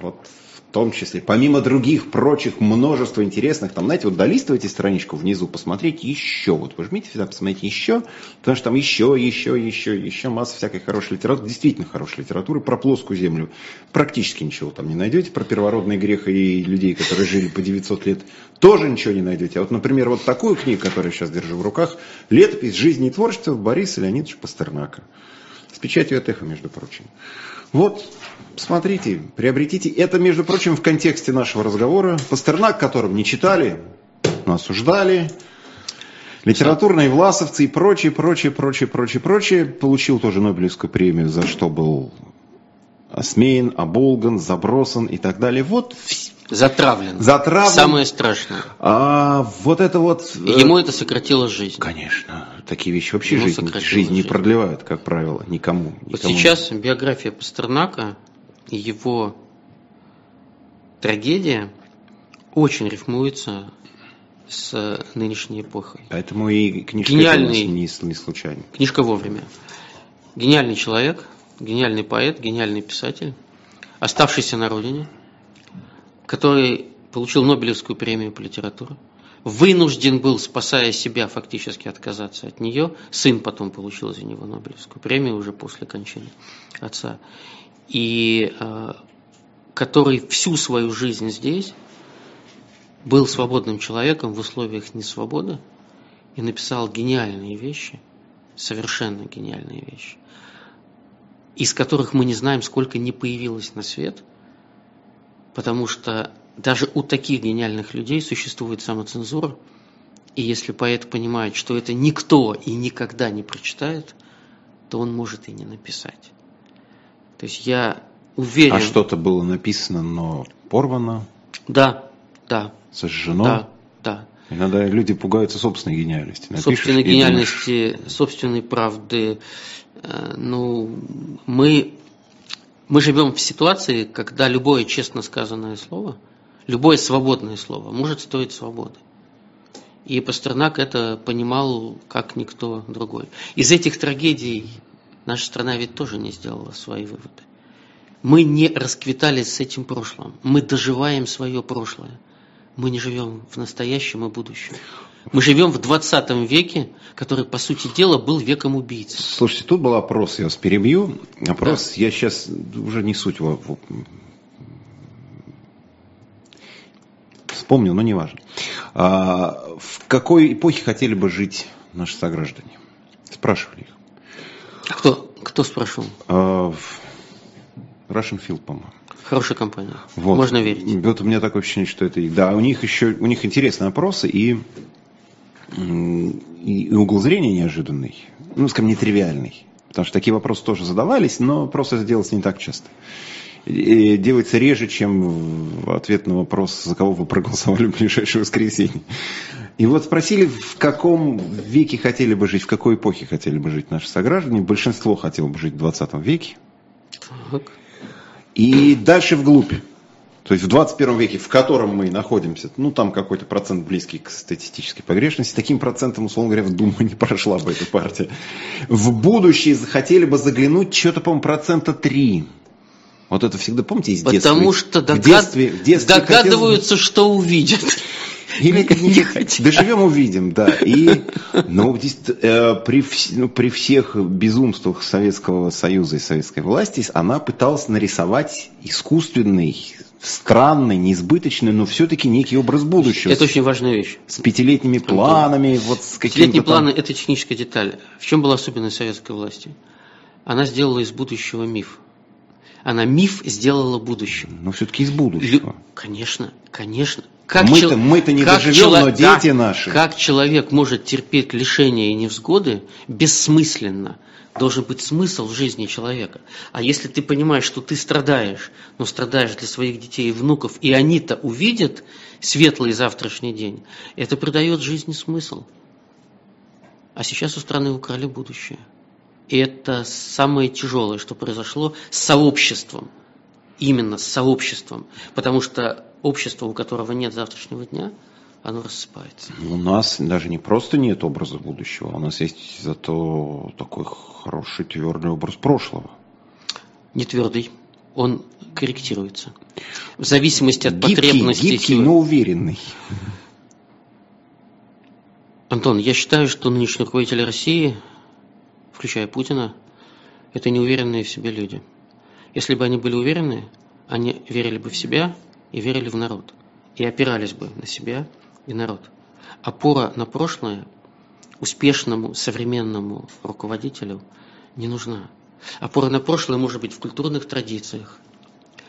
вот том числе, помимо других прочих множества интересных, там, знаете, вот долистывайте страничку внизу, посмотрите еще, вот вы жмите сюда, посмотрите еще, потому что там еще, еще, еще, еще масса всякой хорошей литературы, действительно хорошей литературы про плоскую землю. Практически ничего там не найдете, про первородный грех и людей, которые жили по 900 лет, тоже ничего не найдете. А вот, например, вот такую книгу, которую я сейчас держу в руках, «Летопись жизни и творчества» Бориса Леонидовича Пастернака. С печатью от эхо, между прочим. Вот, смотрите, приобретите. Это, между прочим, в контексте нашего разговора. Пастернак, которым не читали, но осуждали. Литературные власовцы и прочее, прочее, прочее, прочее, прочее. Получил тоже Нобелевскую премию, за что был осмеян, оболган, забросан и так далее. Вот Затравлен. Затравлен. Самое страшное. А вот это вот... И ему это сократило жизнь. Конечно. Такие вещи вообще жизнь, жизнь не продлевают, как правило, никому. никому. Вот сейчас биография Пастернака и его трагедия очень рифмуется с нынешней эпохой. Поэтому и книжка Гениальный, не, не случайно. Книжка вовремя. Гениальный человек, гениальный поэт, гениальный писатель, оставшийся на родине – который получил Нобелевскую премию по литературе, вынужден был, спасая себя, фактически отказаться от нее. Сын потом получил за него Нобелевскую премию уже после кончины отца. И э, который всю свою жизнь здесь был свободным человеком в условиях несвободы и написал гениальные вещи, совершенно гениальные вещи, из которых мы не знаем, сколько не появилось на свет – потому что даже у таких гениальных людей существует самоцензура, и если поэт понимает, что это никто и никогда не прочитает, то он может и не написать. То есть я уверен... А что-то было написано, но порвано? Да, да. Сожжено? Да, да. Иногда люди пугаются собственной гениальности. Напишешь, собственной гениальности, думаешь... собственной правды. Э, ну, мы мы живем в ситуации, когда любое честно сказанное слово, любое свободное слово может стоить свободы. И Пастернак это понимал как никто другой. Из этих трагедий наша страна ведь тоже не сделала свои выводы. Мы не расквитались с этим прошлым. Мы доживаем свое прошлое. Мы не живем в настоящем и будущем. Мы живем в 20 веке, который, по сути дела, был веком убийц. Слушайте, тут был опрос, я вас перебью. Опрос, да. я сейчас уже не суть его вспомнил, но не важно. А, в какой эпохе хотели бы жить наши сограждане? Спрашивали их. А кто, кто спрашивал? А, Russian Field, по-моему. Хорошая компания. Вот. Можно верить. Вот у меня такое ощущение, что это... Да, у них еще у них интересные опросы, и и угол зрения неожиданный, ну, скажем, нетривиальный. Потому что такие вопросы тоже задавались, но просто это делается не так часто. И делается реже, чем ответ на вопрос, за кого вы проголосовали в ближайшее воскресенье. И вот спросили, в каком веке хотели бы жить, в какой эпохе хотели бы жить наши сограждане. Большинство хотело бы жить в 20 веке. Так. И дальше вглубь. То есть в 21 веке, в котором мы находимся, ну там какой-то процент близкий к статистической погрешности, таким процентом, условно говоря, в Думу не прошла бы эта партия. В будущее захотели бы заглянуть что-то, по-моему, процента 3. Вот это всегда, помните, из детства? Потому что догад... в детстве, в детстве догадываются, хотелось... что увидят. Или не, хотим. Доживем, увидим, да. И, ну, э, при, ну, при всех безумствах Советского Союза и советской власти она пыталась нарисовать искусственный странный, неизбыточный, но все-таки некий образ будущего. Это очень важная вещь. С пятилетними планами, вот с какими-то Пятилетние там... планы – это техническая деталь. В чем была особенность советской власти? Она сделала из будущего миф. Она миф сделала будущим. Но все-таки из будущего. Лю... Конечно, конечно. Как мы-то, чел... мы-то не как доживем, чело... но дети да, наши. Как человек может терпеть лишения и невзгоды бессмысленно? Должен быть смысл в жизни человека. А если ты понимаешь, что ты страдаешь, но страдаешь для своих детей и внуков, и они-то увидят светлый завтрашний день, это придает жизни смысл. А сейчас у страны украли будущее. И это самое тяжелое, что произошло с сообществом. Именно с сообществом. Потому что общество, у которого нет завтрашнего дня – оно рассыпается. У нас даже не просто нет образа будущего, у нас есть зато такой хороший твердый образ прошлого. Не твердый, он корректируется. В зависимости от гибкий, потребностей. Гибкий, но уверенный. Антон, я считаю, что нынешние руководители России, включая Путина, это неуверенные в себе люди. Если бы они были уверены, они верили бы в себя и верили в народ. И опирались бы на себя и народ. Опора на прошлое успешному современному руководителю не нужна. Опора на прошлое может быть в культурных традициях,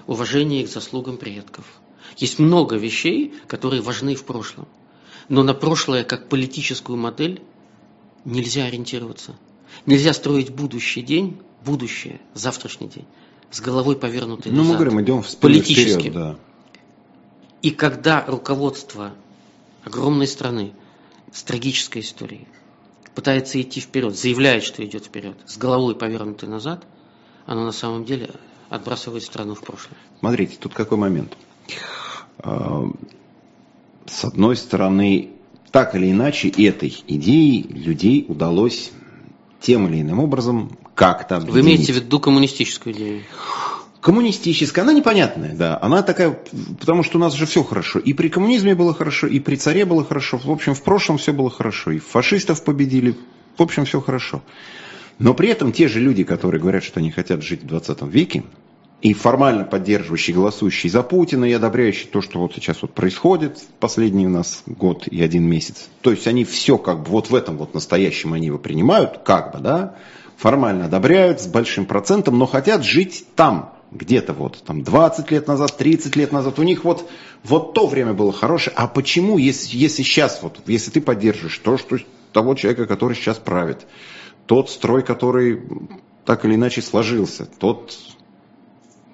уважении к заслугам предков. Есть много вещей, которые важны в прошлом. Но на прошлое как политическую модель нельзя ориентироваться. Нельзя строить будущий день, будущее, завтрашний день, с головой повернутой ну, назад. Ну, мы говорим, идем в политически. Вперед, да. И когда руководство огромной страны с трагической историей, пытается идти вперед, заявляет, что идет вперед, с головой повернутой назад, оно на самом деле отбрасывает страну в прошлое. Смотрите, тут какой момент. А, с одной стороны, так или иначе, этой идеей людей удалось тем или иным образом как-то Вы имеете в виду коммунистическую идею? Коммунистическая, она непонятная, да. Она такая, потому что у нас же все хорошо. И при коммунизме было хорошо, и при царе было хорошо. В общем, в прошлом все было хорошо. И фашистов победили. В общем, все хорошо. Но при этом те же люди, которые говорят, что они хотят жить в 20 веке, и формально поддерживающие, голосующие за Путина и одобряющие то, что вот сейчас вот происходит, последний у нас год и один месяц. То есть они все как бы вот в этом вот настоящем они его принимают, как бы, да, формально одобряют с большим процентом, но хотят жить там, где-то вот там 20 лет назад, 30 лет назад, у них вот, вот то время было хорошее. А почему, если, если сейчас, вот, если ты поддержишь то, что того человека, который сейчас правит, тот строй, который так или иначе сложился, тот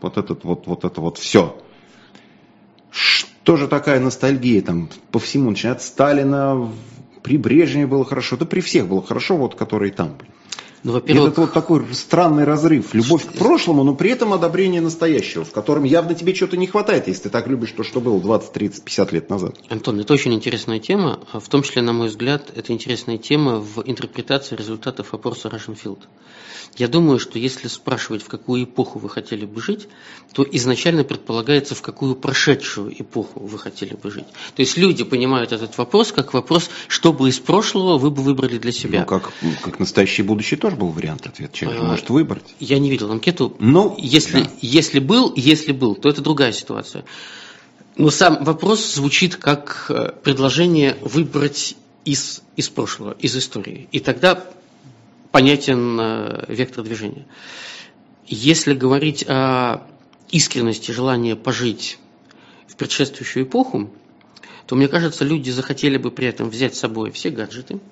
вот этот вот, вот это вот все. Что же такая ностальгия там по всему, начиная от Сталина, при Брежневе было хорошо, да при всех было хорошо, вот которые там. Ну, во-первых... Это вот такой странный разрыв. Любовь к прошлому, но при этом одобрение настоящего, в котором явно тебе что-то не хватает, если ты так любишь то, что было 20, 30, 50 лет назад. Антон, это очень интересная тема. В том числе, на мой взгляд, это интересная тема в интерпретации результатов опроса Russian Я думаю, что если спрашивать, в какую эпоху вы хотели бы жить, то изначально предполагается, в какую прошедшую эпоху вы хотели бы жить. То есть люди понимают этот вопрос как вопрос, что бы из прошлого вы бы выбрали для себя. Ну, как, как настоящее будущее тоже тоже был вариант ответа. Человек а, может выбрать. Я не видел анкету. Ну, если, да. если был, если был, то это другая ситуация. Но сам вопрос звучит как э, предложение выбрать из, из прошлого, из истории. И тогда понятен э, вектор движения. Если говорить о искренности желания пожить в предшествующую эпоху, то, мне кажется, люди захотели бы при этом взять с собой все гаджеты –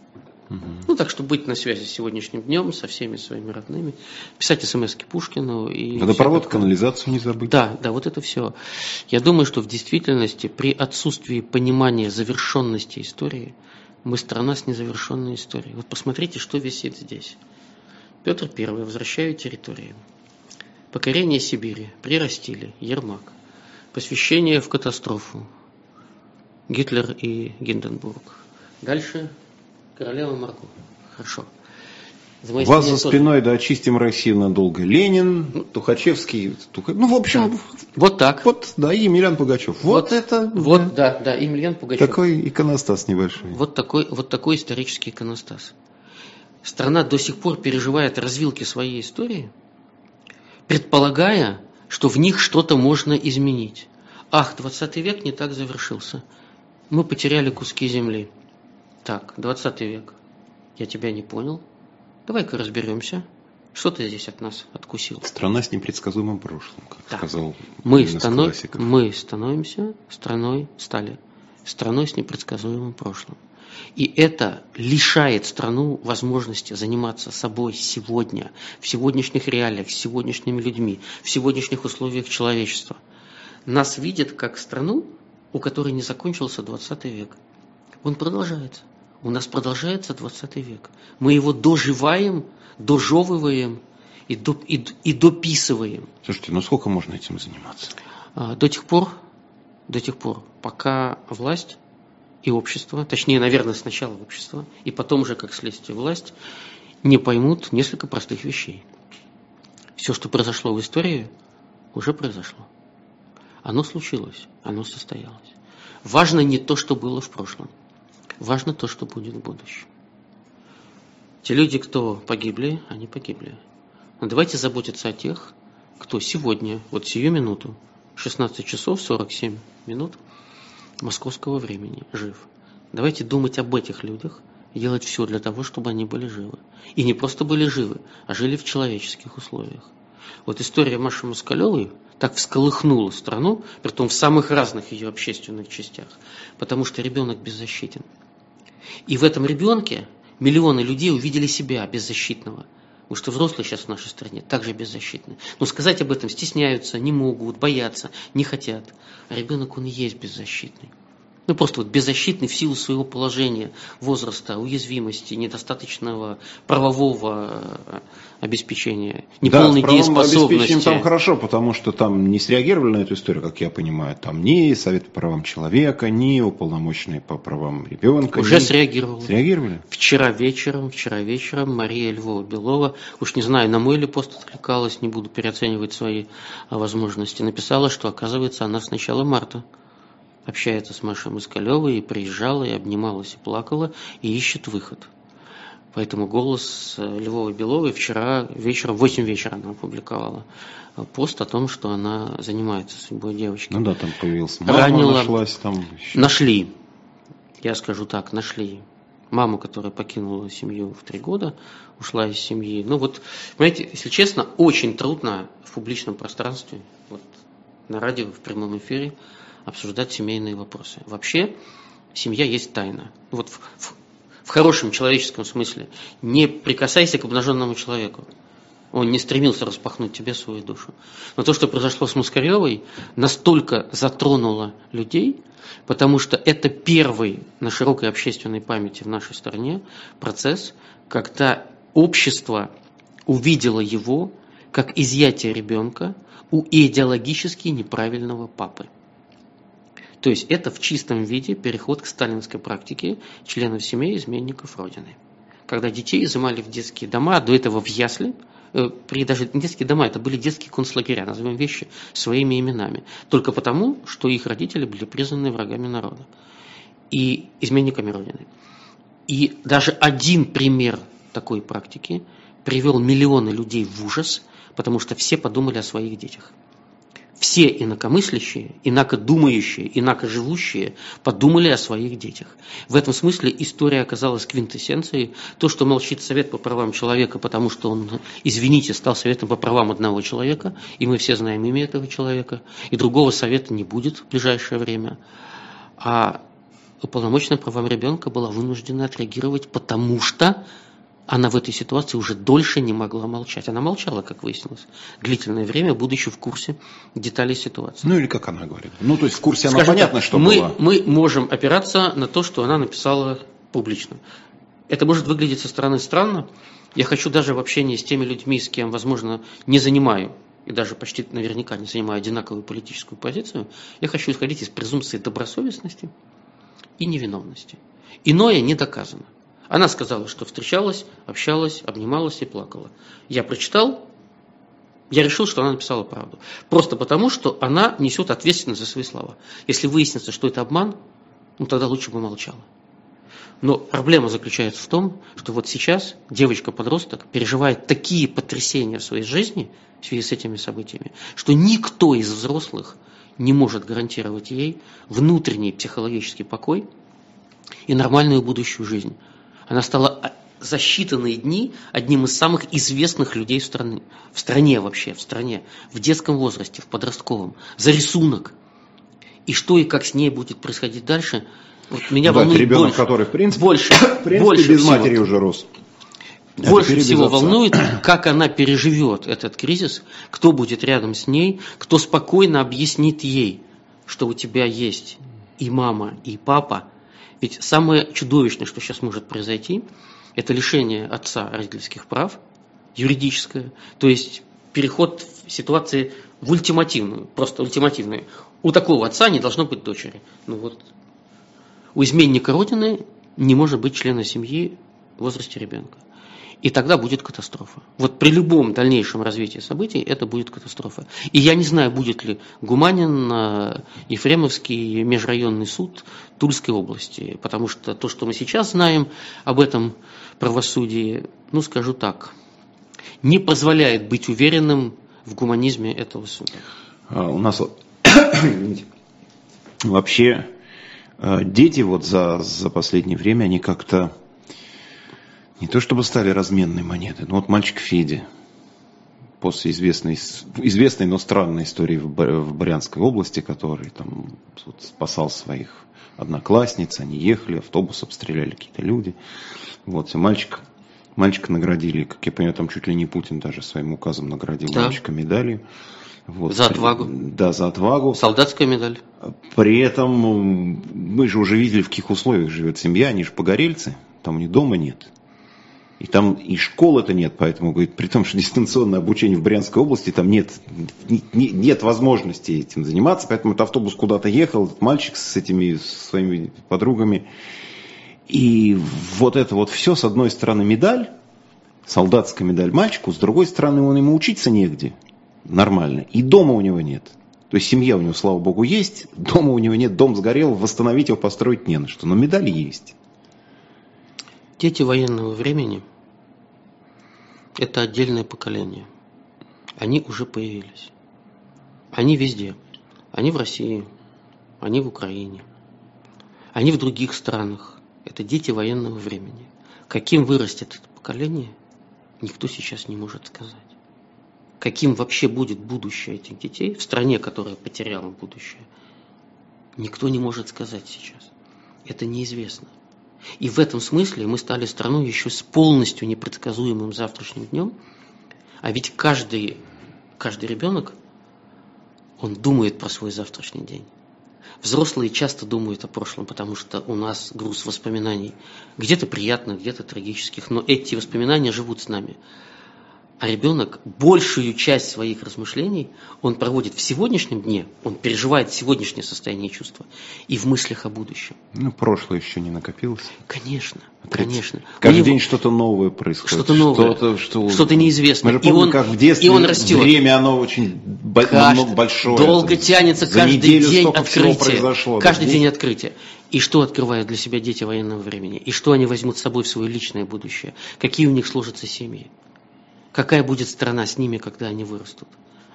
Угу. Ну, так что быть на связи с сегодняшним днем, со всеми своими родными, писать смс Пушкину. И Водопровод, канализацию не забыть. Да, да, вот это все. Я думаю, что в действительности при отсутствии понимания завершенности истории мы страна с незавершенной историей. Вот посмотрите, что висит здесь. Петр I, возвращаю территории. Покорение Сибири, прирастили, Ермак. Посвящение в катастрофу, Гитлер и Гинденбург. Дальше Королева Марго. Хорошо. За У вас за спиной, тоже. да, очистим Россию надолго. Ленин, ну, Тухачевский, Тух... ну, в общем, да. вот так. Вот, да, и Емельян Пугачев. Вот, вот это. Вот, да, да, Емельян Пугачев. Такой иконостас небольшой. Вот такой, вот такой исторический иконостас. Страна до сих пор переживает развилки своей истории, предполагая, что в них что-то можно изменить. Ах, 20 век не так завершился. Мы потеряли куски земли. Так, 20 век. Я тебя не понял. Давай-ка разберемся. Что ты здесь от нас откусил? Страна с непредсказуемым прошлым, как да. сказал мы, станов... мы становимся страной, стали страной с непредсказуемым прошлым. И это лишает страну возможности заниматься собой сегодня, в сегодняшних реалиях, с сегодняшними людьми, в сегодняшних условиях человечества. Нас видят как страну, у которой не закончился 20 век. Он продолжается. У нас продолжается 20 век. Мы его доживаем, дожевываем и, до, и, и дописываем. Слушайте, ну сколько можно этим заниматься? А, до тех пор, до тех пор, пока власть и общество, точнее, наверное, сначала общество, и потом же, как следствие, власть, не поймут несколько простых вещей. Все, что произошло в истории, уже произошло. Оно случилось, оно состоялось. Важно не то, что было в прошлом. Важно то, что будет в будущем. Те люди, кто погибли, они погибли. Но давайте заботиться о тех, кто сегодня, вот сию минуту, 16 часов 47 минут московского времени, жив. Давайте думать об этих людях и делать все для того, чтобы они были живы. И не просто были живы, а жили в человеческих условиях. Вот история Маши Москалевой так всколыхнула страну, при том в самых разных ее общественных частях, потому что ребенок беззащитен. И в этом ребенке миллионы людей увидели себя беззащитного. Потому что взрослые сейчас в нашей стране также беззащитны. Но сказать об этом стесняются, не могут, боятся, не хотят. А ребенок, он и есть беззащитный. Ну, просто вот беззащитный в силу своего положения, возраста, уязвимости, недостаточного правового э, обеспечения, неполной да, дееспособности. там хорошо, потому что там не среагировали на эту историю, как я понимаю. Там ни Совет по правам человека, ни уполномоченные по правам ребенка. Уже ни... среагировали. Среагировали? Вчера вечером, вчера вечером Мария Львова-Белова, уж не знаю, на мой ли пост откликалась, не буду переоценивать свои возможности, написала, что оказывается она с начала марта общается с Машей Москалевой, и приезжала, и обнималась, и плакала, и ищет выход. Поэтому голос Львовой Беловой вчера вечером, в 8 вечера она опубликовала э, пост о том, что она занимается судьбой девочки. Ну да, там появился мама, Ранила, нашлась там. Еще. Нашли, я скажу так, нашли маму, которая покинула семью в три года, ушла из семьи. Ну вот, понимаете, если честно, очень трудно в публичном пространстве, вот на радио, в прямом эфире, обсуждать семейные вопросы. Вообще, семья есть тайна. Вот в, в, в хорошем человеческом смысле. Не прикасайся к обнаженному человеку. Он не стремился распахнуть тебе свою душу. Но то, что произошло с Маскаревой, настолько затронуло людей, потому что это первый на широкой общественной памяти в нашей стране процесс, когда общество увидело его как изъятие ребенка у идеологически неправильного папы. То есть это в чистом виде переход к сталинской практике членов семей изменников Родины. Когда детей изымали в детские дома, до этого в ясли, э, при даже детские дома, это были детские концлагеря, назовем вещи своими именами. Только потому, что их родители были признаны врагами народа и изменниками Родины. И даже один пример такой практики привел миллионы людей в ужас, потому что все подумали о своих детях все инакомыслящие, инакодумающие, инакоживущие подумали о своих детях. В этом смысле история оказалась квинтэссенцией. То, что молчит Совет по правам человека, потому что он, извините, стал Советом по правам одного человека, и мы все знаем имя этого человека, и другого совета не будет в ближайшее время. А уполномоченная правам ребенка была вынуждена отреагировать, потому что она в этой ситуации уже дольше не могла молчать. Она молчала, как выяснилось, длительное время, будучи в курсе деталей ситуации. Ну или как она говорит. Ну то есть в курсе она Скажем понятно, так, что мы, было. Мы можем опираться на то, что она написала публично. Это может выглядеть со стороны странно. Я хочу даже в общении с теми людьми, с кем, возможно, не занимаю и даже почти наверняка не занимаю одинаковую политическую позицию, я хочу исходить из презумпции добросовестности и невиновности. Иное не доказано. Она сказала, что встречалась, общалась, обнималась и плакала. Я прочитал, я решил, что она написала правду. Просто потому, что она несет ответственность за свои слова. Если выяснится, что это обман, ну тогда лучше бы молчала. Но проблема заключается в том, что вот сейчас девочка-подросток переживает такие потрясения в своей жизни в связи с этими событиями, что никто из взрослых не может гарантировать ей внутренний психологический покой и нормальную будущую жизнь. Она стала за считанные дни одним из самых известных людей в стране, в стране вообще, в стране, в детском возрасте, в подростковом, за рисунок. И что и как с ней будет происходить дальше, вот меня да, волнует ребенок, больше, который, в принципе, больше, в принципе больше без всего. матери уже рос. Больше всего волнует, как она переживет этот кризис, кто будет рядом с ней, кто спокойно объяснит ей, что у тебя есть и мама, и папа. Ведь самое чудовищное, что сейчас может произойти, это лишение отца родительских прав, юридическое, то есть переход ситуации в ультимативную, просто ультимативную. У такого отца не должно быть дочери. Ну вот, у изменника Родины не может быть члена семьи в возрасте ребенка. И тогда будет катастрофа. Вот при любом дальнейшем развитии событий это будет катастрофа. И я не знаю, будет ли Гуманин, э, Ефремовский межрайонный суд Тульской области. Потому что то, что мы сейчас знаем об этом правосудии, ну скажу так, не позволяет быть уверенным в гуманизме этого суда. А, У нас вообще э, дети вот за, за последнее время, они как-то не то чтобы стали разменной монетой, но вот мальчик Федя, после известной, известной, но странной истории в, Брянской области, который там вот спасал своих одноклассниц, они ехали, автобус обстреляли какие-то люди. Вот, все, мальчик, мальчика наградили, как я понимаю, там чуть ли не Путин даже своим указом наградил Да. мальчика медалью. Вот. За отвагу. Да, за отвагу. Солдатская медаль. При этом мы же уже видели, в каких условиях живет семья, они же погорельцы, там у них дома нет. И там и школы-то нет, поэтому, говорит, при том, что дистанционное обучение в Брянской области, там нет, не- не- нет возможности этим заниматься, поэтому этот автобус куда-то ехал, этот мальчик с этими своими подругами. И вот это вот все, с одной стороны медаль, солдатская медаль мальчику, с другой стороны он ему учиться негде нормально, и дома у него нет. То есть семья у него, слава богу, есть, дома у него нет, дом сгорел, восстановить его, построить не на что, но медали есть. Дети военного времени – это отдельное поколение. Они уже появились. Они везде. Они в России, они в Украине, они в других странах. Это дети военного времени. Каким вырастет это поколение, никто сейчас не может сказать. Каким вообще будет будущее этих детей в стране, которая потеряла будущее, никто не может сказать сейчас. Это неизвестно. И в этом смысле мы стали страной еще с полностью непредсказуемым завтрашним днем. А ведь каждый, каждый ребенок, он думает про свой завтрашний день. Взрослые часто думают о прошлом, потому что у нас груз воспоминаний. Где-то приятных, где-то трагических, но эти воспоминания живут с нами. А ребенок большую часть своих размышлений он проводит в сегодняшнем дне, он переживает сегодняшнее состояние чувства и в мыслях о будущем. Ну, прошлое еще не накопилось. Конечно, конечно. Каждый него день что-то новое происходит. Что-то новое, Что-то, что... что-то неизвестное. Мы же И помним, он- как в детстве и он растет. время, оно очень оно большое. Долго Это тянется за каждый день произошло. Каждый день открытия. И что открывают для себя дети военного времени? И что они возьмут с собой в свое личное будущее? Какие у них сложатся семьи? Какая будет страна с ними, когда они вырастут?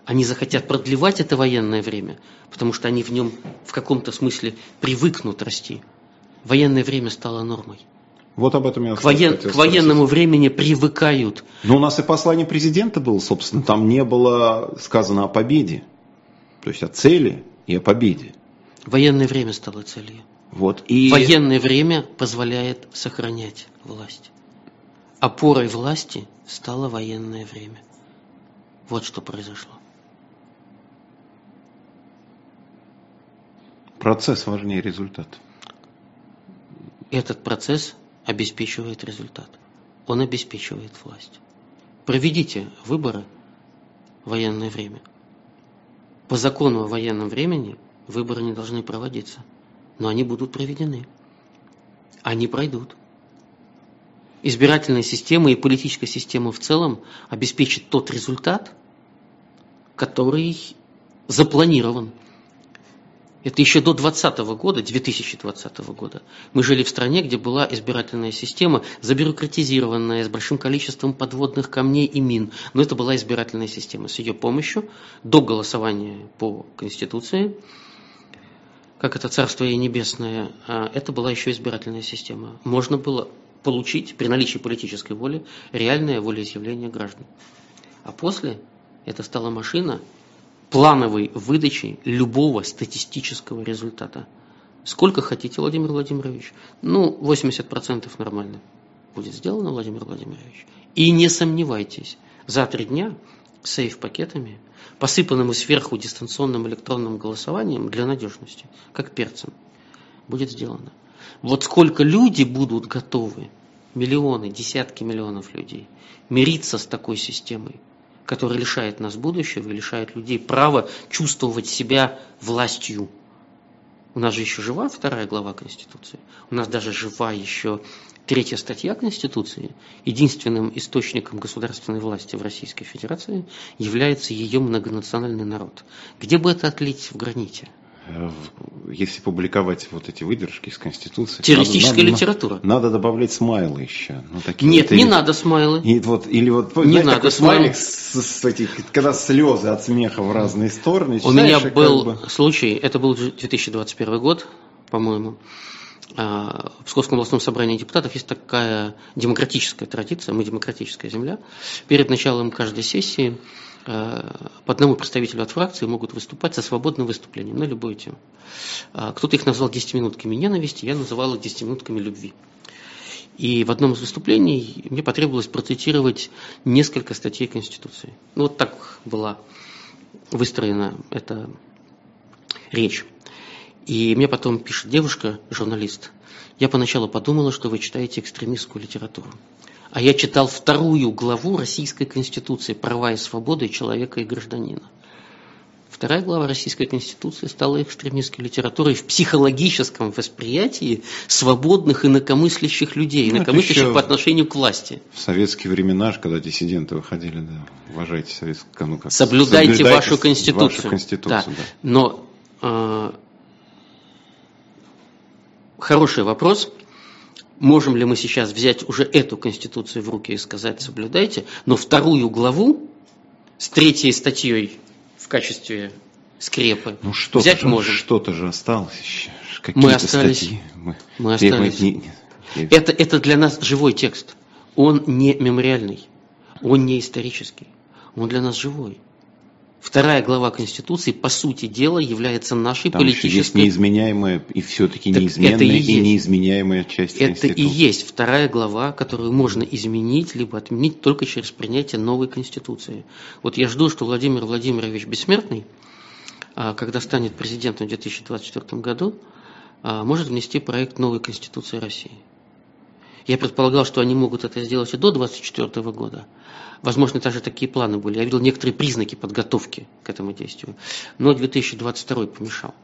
Они захотят продлевать это военное время, потому что они в нем в каком-то смысле привыкнут расти. Военное время стало нормой. Вот об этом я К, воен- к военному времени привыкают. Но у нас и послание президента было, собственно, там не было сказано о победе. То есть о цели и о победе. Военное время стало целью. Вот. И Военное время позволяет сохранять власть. Опорой власти стало военное время. Вот что произошло. процесс важнее результата. Этот процесс обеспечивает результат. Он обеспечивает власть. Проведите выборы в военное время. По закону о военном времени выборы не должны проводиться, но они будут проведены. Они пройдут. Избирательная система и политическая система в целом обеспечит тот результат, который запланирован. Это еще до 2020 года, 2020 года. Мы жили в стране, где была избирательная система, забюрократизированная, с большим количеством подводных камней и мин. Но это была избирательная система. С ее помощью до голосования по Конституции, как это Царство и Небесное, а, это была еще избирательная система. Можно было получить при наличии политической воли реальное волеизъявление граждан. А после это стала машина, плановой выдачи любого статистического результата. Сколько хотите, Владимир Владимирович? Ну, 80% нормально будет сделано, Владимир Владимирович. И не сомневайтесь, за три дня сейф-пакетами, посыпанным сверху дистанционным электронным голосованием для надежности, как перцем, будет сделано. Вот сколько люди будут готовы, миллионы, десятки миллионов людей, мириться с такой системой, который лишает нас будущего и лишает людей права чувствовать себя властью. У нас же еще жива вторая глава Конституции. У нас даже жива еще третья статья Конституции. Единственным источником государственной власти в Российской Федерации является ее многонациональный народ. Где бы это отлить в граните? Э, если публиковать вот эти выдержки из Конституции... Террористическая надо, литература. Надо, надо добавлять смайлы еще. Ну, такие Нет, вот, не или, надо смайлы. И вот, или вот, не знаете, надо такой смайлик, с, с этих, когда слезы от смеха в разные стороны. У меня был как бы... случай, это был 2021 год, по-моему, а, в Псковском областном собрании депутатов есть такая демократическая традиция, мы демократическая земля. Перед началом каждой сессии по одному представителю от фракции могут выступать со свободным выступлением на любую тему. А, кто-то их назвал 10-минутками ненависти, я называл их 10-минутками любви. И в одном из выступлений мне потребовалось процитировать несколько статей Конституции. Ну, вот так была выстроена эта речь. И мне потом пишет девушка, журналист, я поначалу подумала, что вы читаете экстремистскую литературу. А я читал вторую главу Российской Конституции «Права и свободы человека и гражданина». Вторая глава Российской Конституции стала экстремистской литературой в психологическом восприятии свободных инакомыслящих людей, ну, инакомыслящих по отношению к власти. В советские времена, когда диссиденты выходили, да, уважайте советскую, ну как, соблюдайте, соблюдайте вашу Конституцию. Вашу конституцию да. Да. Но э, хороший вопрос. Можем ли мы сейчас взять уже эту Конституцию в руки и сказать «соблюдайте», но вторую главу с третьей статьей в качестве скрепы ну, что взять же, можем. Что-то же осталось еще. Мы остались. Статьи. Мы, мы остались. Мы, не, не, это, это для нас живой текст. Он не мемориальный, он не исторический, он для нас живой. Вторая глава Конституции, по сути дела, является нашей Там политической... есть неизменяемая и все-таки неизменная и, и неизменяемая часть Это Конституции. и есть вторая глава, которую можно изменить, либо отменить только через принятие новой Конституции. Вот я жду, что Владимир Владимирович Бессмертный, а, когда станет президентом в 2024 году, а, может внести проект новой Конституции России. Я предполагал, что они могут это сделать и до 2024 года. Возможно, даже такие планы были. Я видел некоторые признаки подготовки к этому действию. Но 2022 помешал.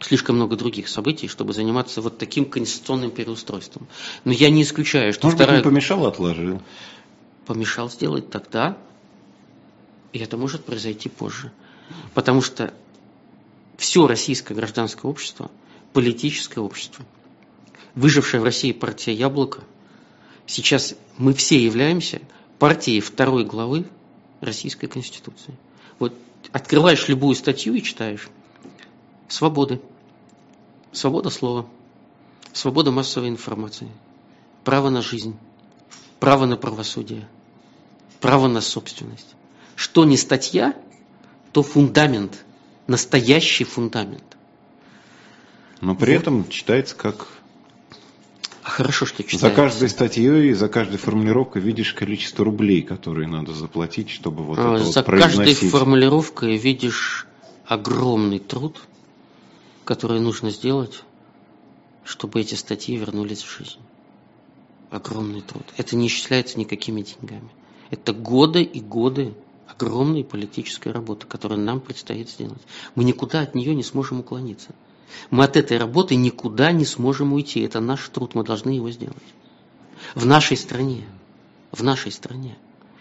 Слишком много других событий, чтобы заниматься вот таким конституционным переустройством. Но я не исключаю, что Может вторая... Не помешал, отложил. Помешал сделать тогда, и это может произойти позже. Потому что все российское гражданское общество, политическое общество, выжившая в России партия «Яблоко», сейчас мы все являемся партией второй главы Российской Конституции. Вот открываешь любую статью и читаешь. Свободы. Свобода слова. Свобода массовой информации. Право на жизнь. Право на правосудие. Право на собственность. Что не статья, то фундамент. Настоящий фундамент. Но при вот. этом читается как хорошо, что читаешь. За каждой статьей, за каждой формулировкой видишь количество рублей, которые надо заплатить, чтобы вот а, это За вот каждой формулировкой видишь огромный труд, который нужно сделать, чтобы эти статьи вернулись в жизнь. Огромный труд. Это не исчисляется никакими деньгами. Это годы и годы огромной политической работы, которую нам предстоит сделать. Мы никуда от нее не сможем уклониться. Мы от этой работы никуда не сможем уйти. Это наш труд, мы должны его сделать. В нашей стране. В нашей стране.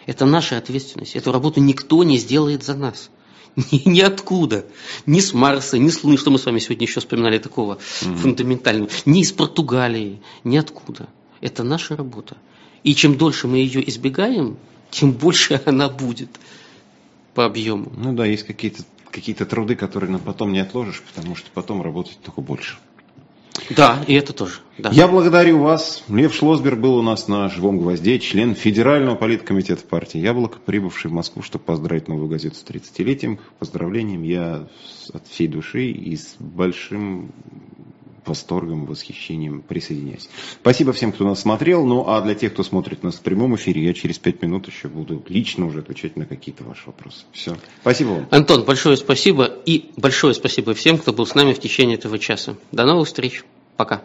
Это наша ответственность. Эту работу никто не сделает за нас. Ни, ниоткуда. Ни с Марса, ни с Луны, что мы с вами сегодня еще вспоминали такого mm-hmm. фундаментального. Ни из Португалии, ниоткуда. Это наша работа. И чем дольше мы ее избегаем, тем больше она будет по объему. Ну да, есть какие-то какие труды, которые на потом не отложишь, потому что потом работать только больше. Да, и это тоже. Да. Я благодарю вас. Лев Шлосберг был у нас на «Живом гвозде», член Федерального политкомитета партии «Яблоко», прибывший в Москву, чтобы поздравить новую газету с 30-летием. Поздравлением я от всей души и с большим восторгом, восхищением присоединяюсь. Спасибо всем, кто нас смотрел. Ну, а для тех, кто смотрит нас в прямом эфире, я через пять минут еще буду лично уже отвечать на какие-то ваши вопросы. Все. Спасибо вам. Антон, большое спасибо. И большое спасибо всем, кто был с нами в течение этого часа. До новых встреч. Пока.